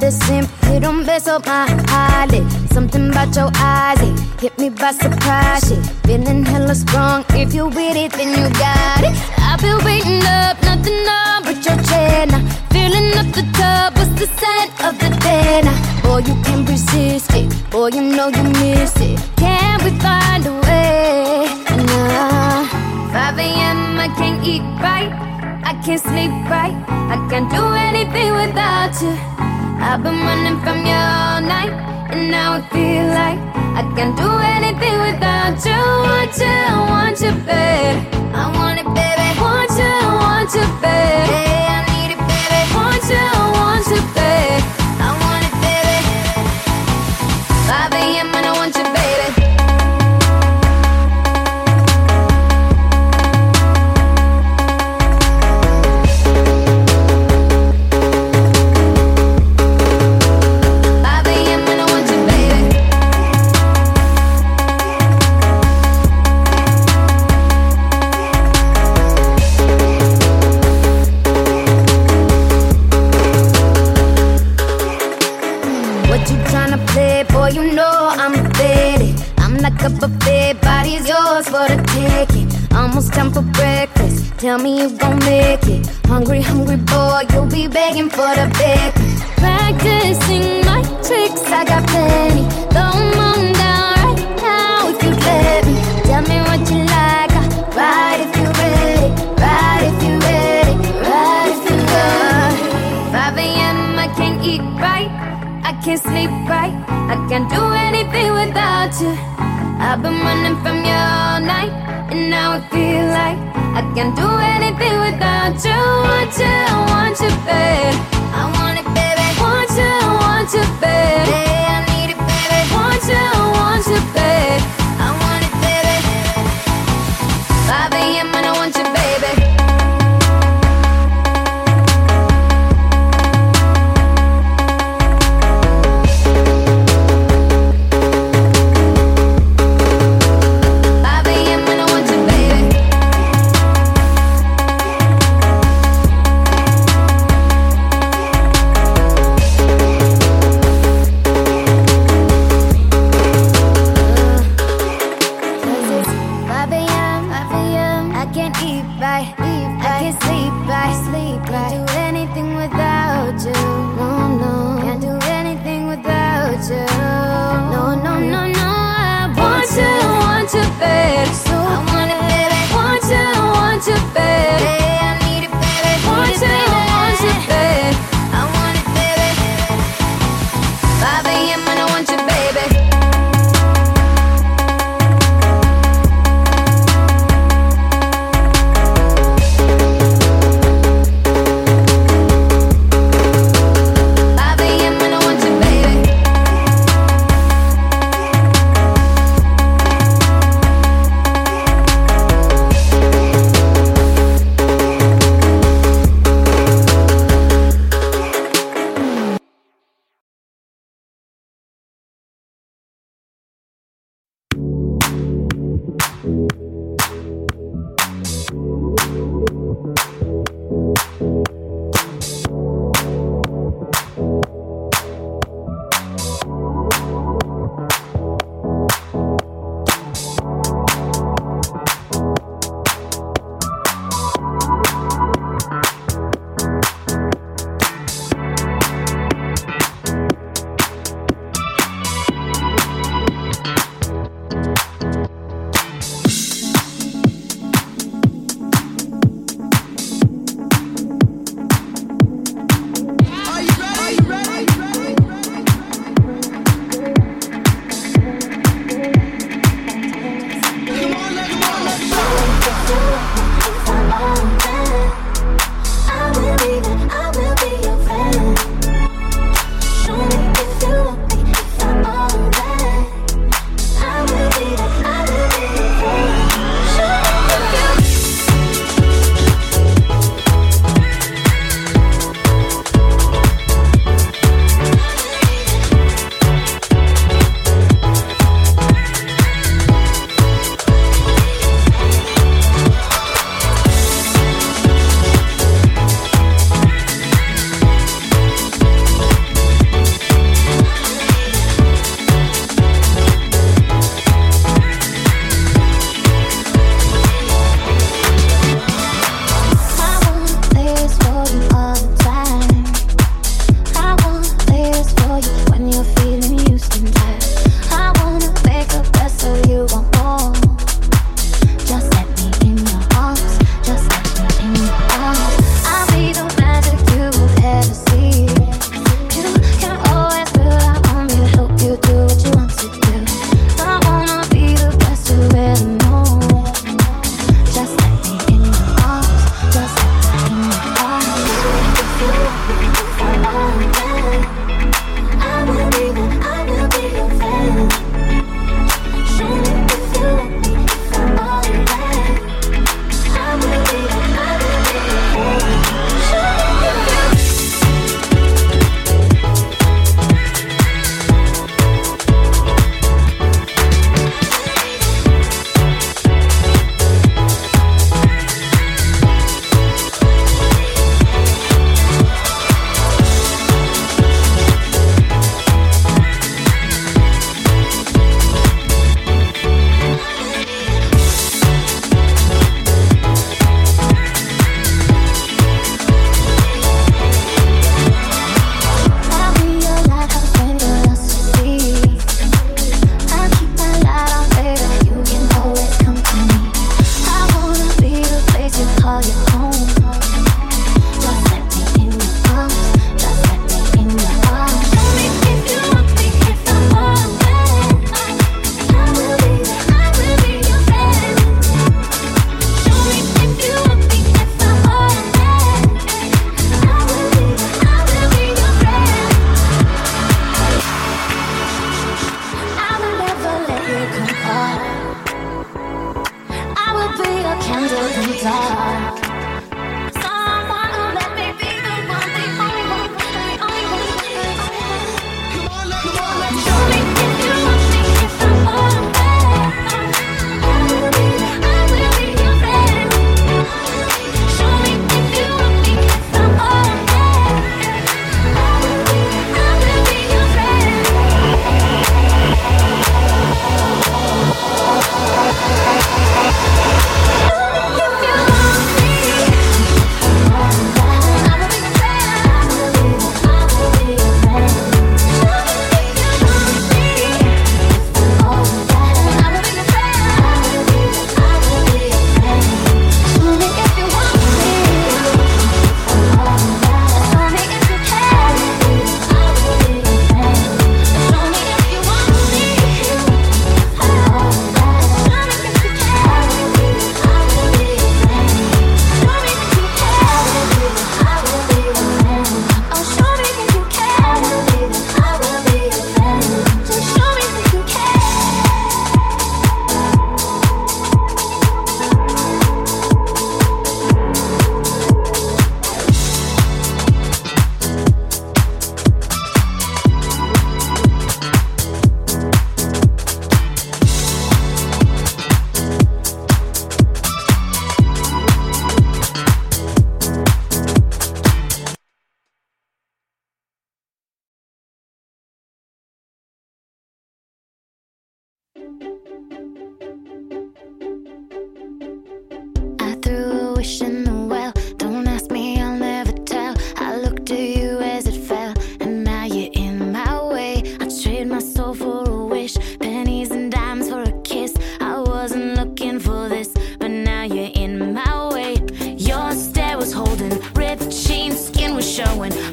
the simp. You don't mess up my eyelid. Something about your eyes, it hit me by surprise. Shit, feeling hella strong. If you with it, then you got it. I've been waiting up, nothing on but your chair. Now, filling up the tub, what's the scent of the day? Now, boy, you can resist it. Boy, you know you miss it. Can we find a way? Nah. 5 a.m., I can't eat right. I can't sleep right. I can't do anything without you. I've been running from you all night, and now I feel like I can't do anything without you. Want you, want you, babe. I want it, baby. Want you, want you, babe. Hey, I need it, baby. Want you.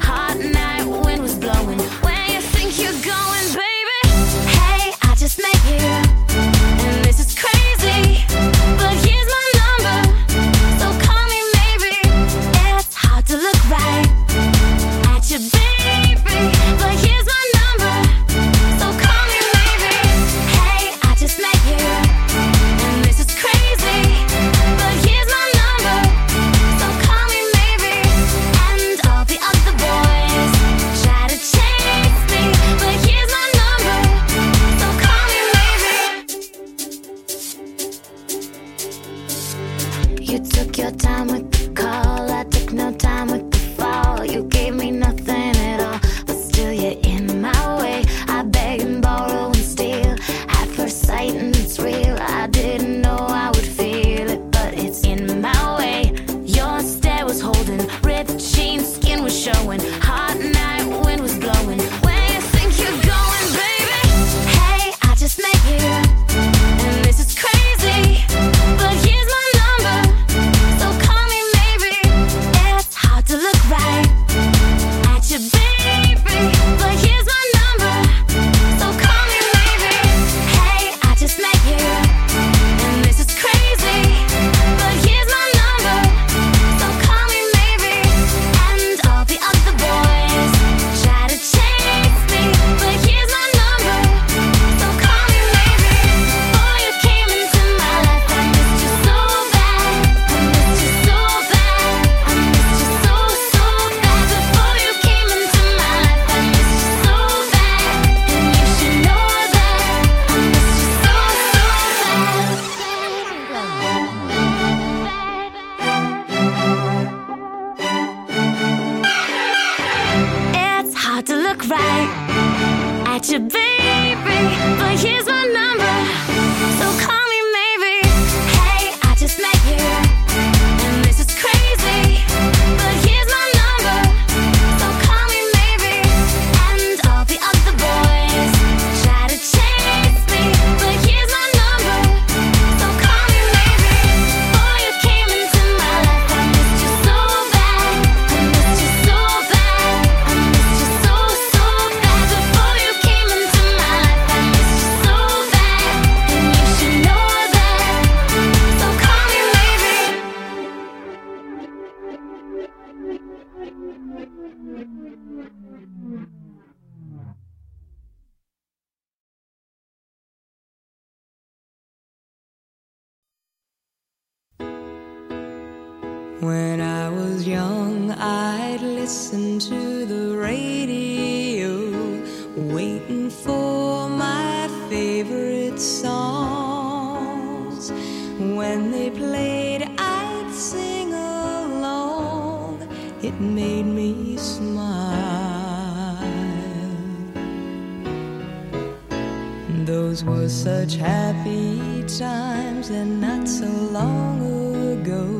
hot night. listen to the radio, waiting for my favorite songs. When they played, I'd sing along, it made me smile. Those were such happy times, and not so long ago.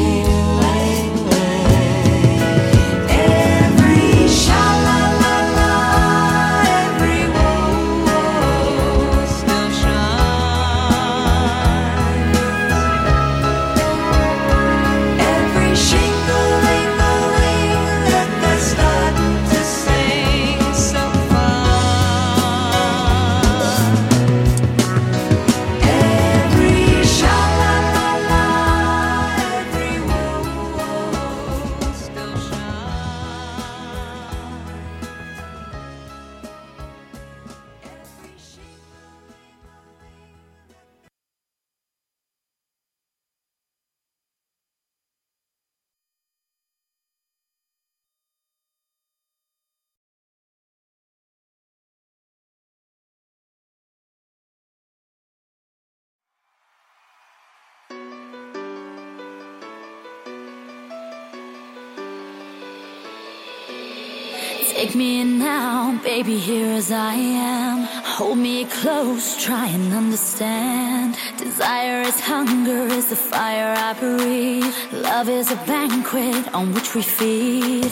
Take me now, baby, here as I am. Hold me close, try and understand. Desire is hunger, is the fire I breathe. Love is a banquet on which we feed.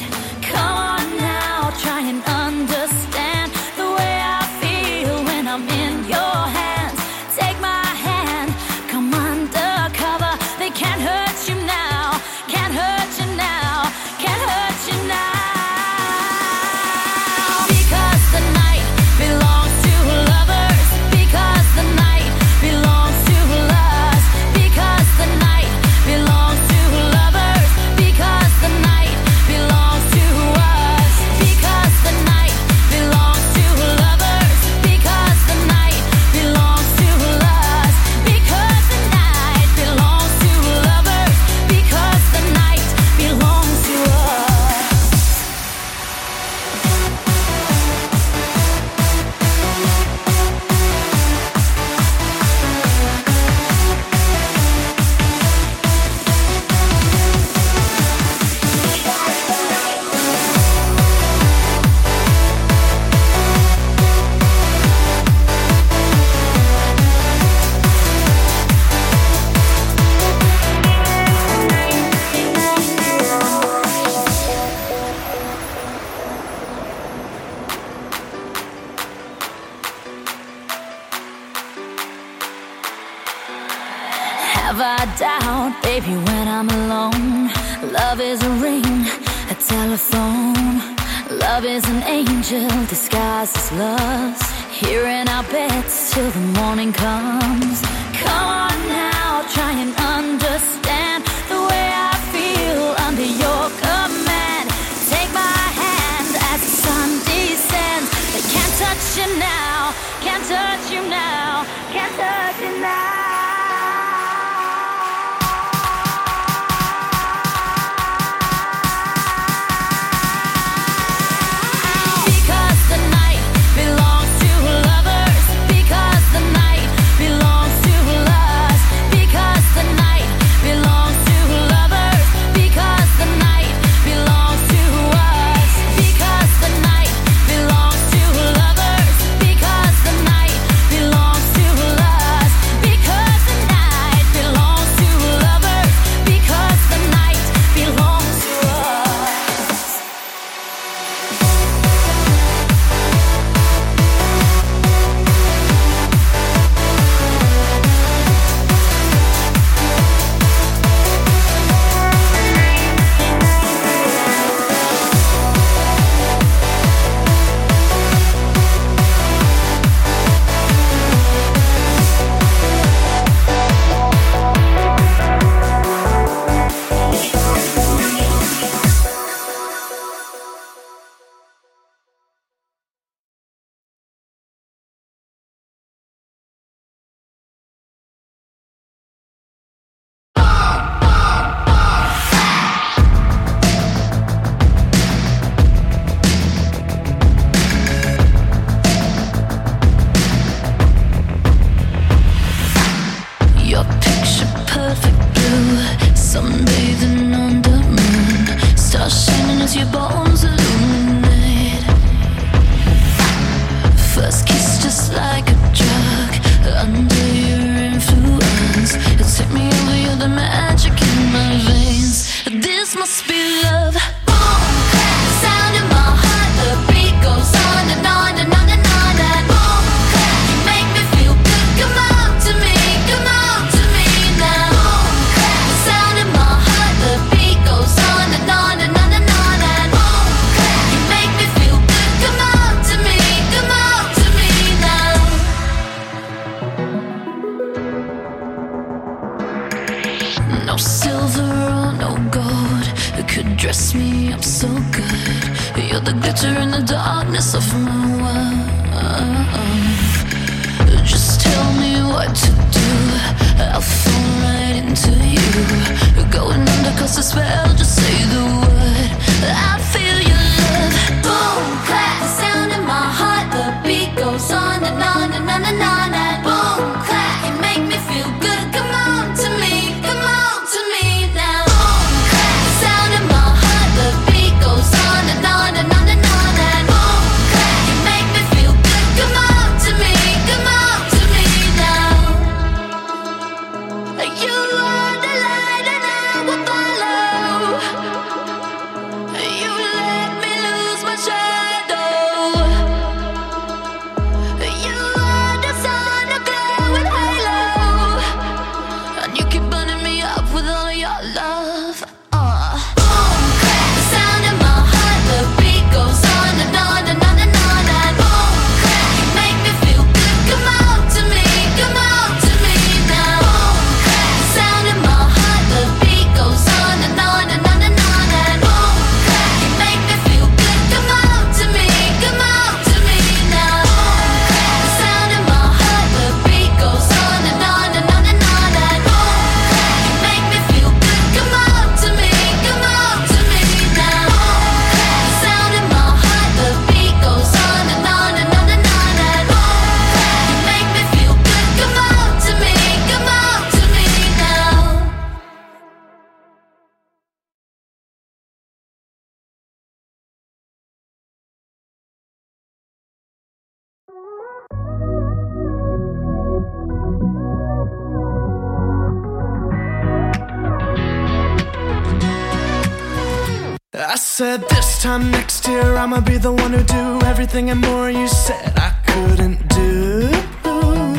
said this time next year I'ma be the one who do everything and more you said I couldn't do.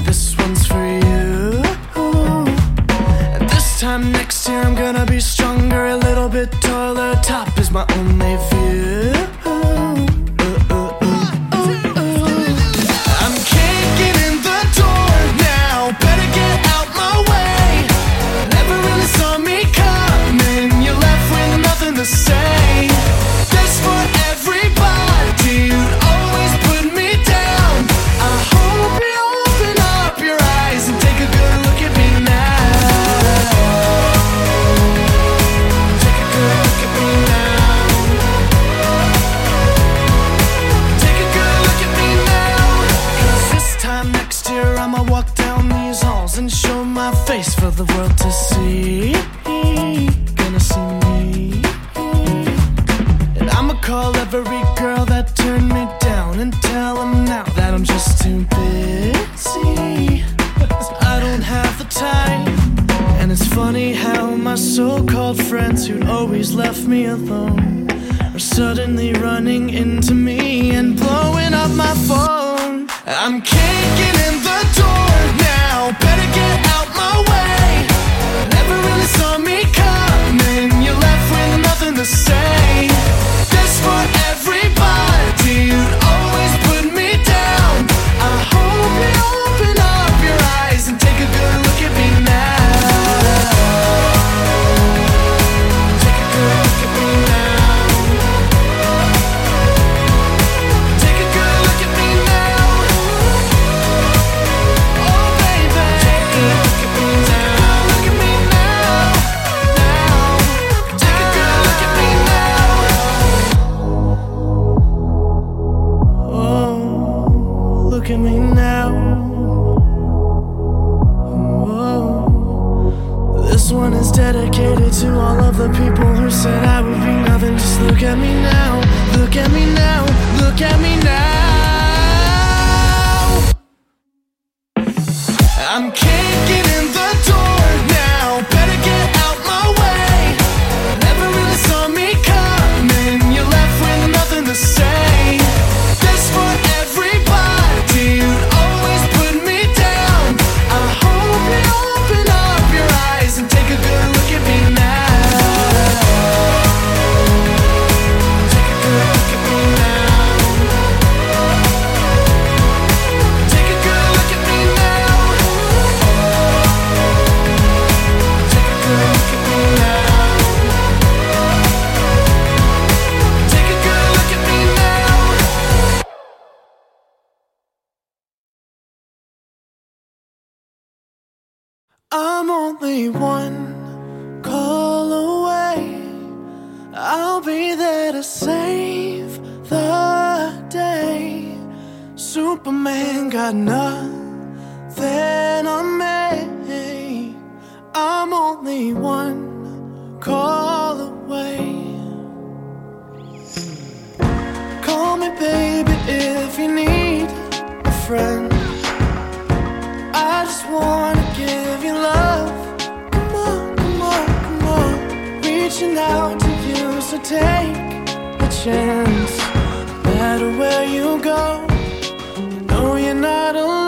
This one's for you. This time next year I'm gonna be stronger, a little bit taller. Top is my only view. I'm only one call away. I'll be there to save the day. Superman got nothing on me. I'm only one call away. Call me, baby, if you need a friend. I just wanna give you love. Come on, come on, come on. Reaching out to you, so take a chance. No matter where you go, you know you're not alone.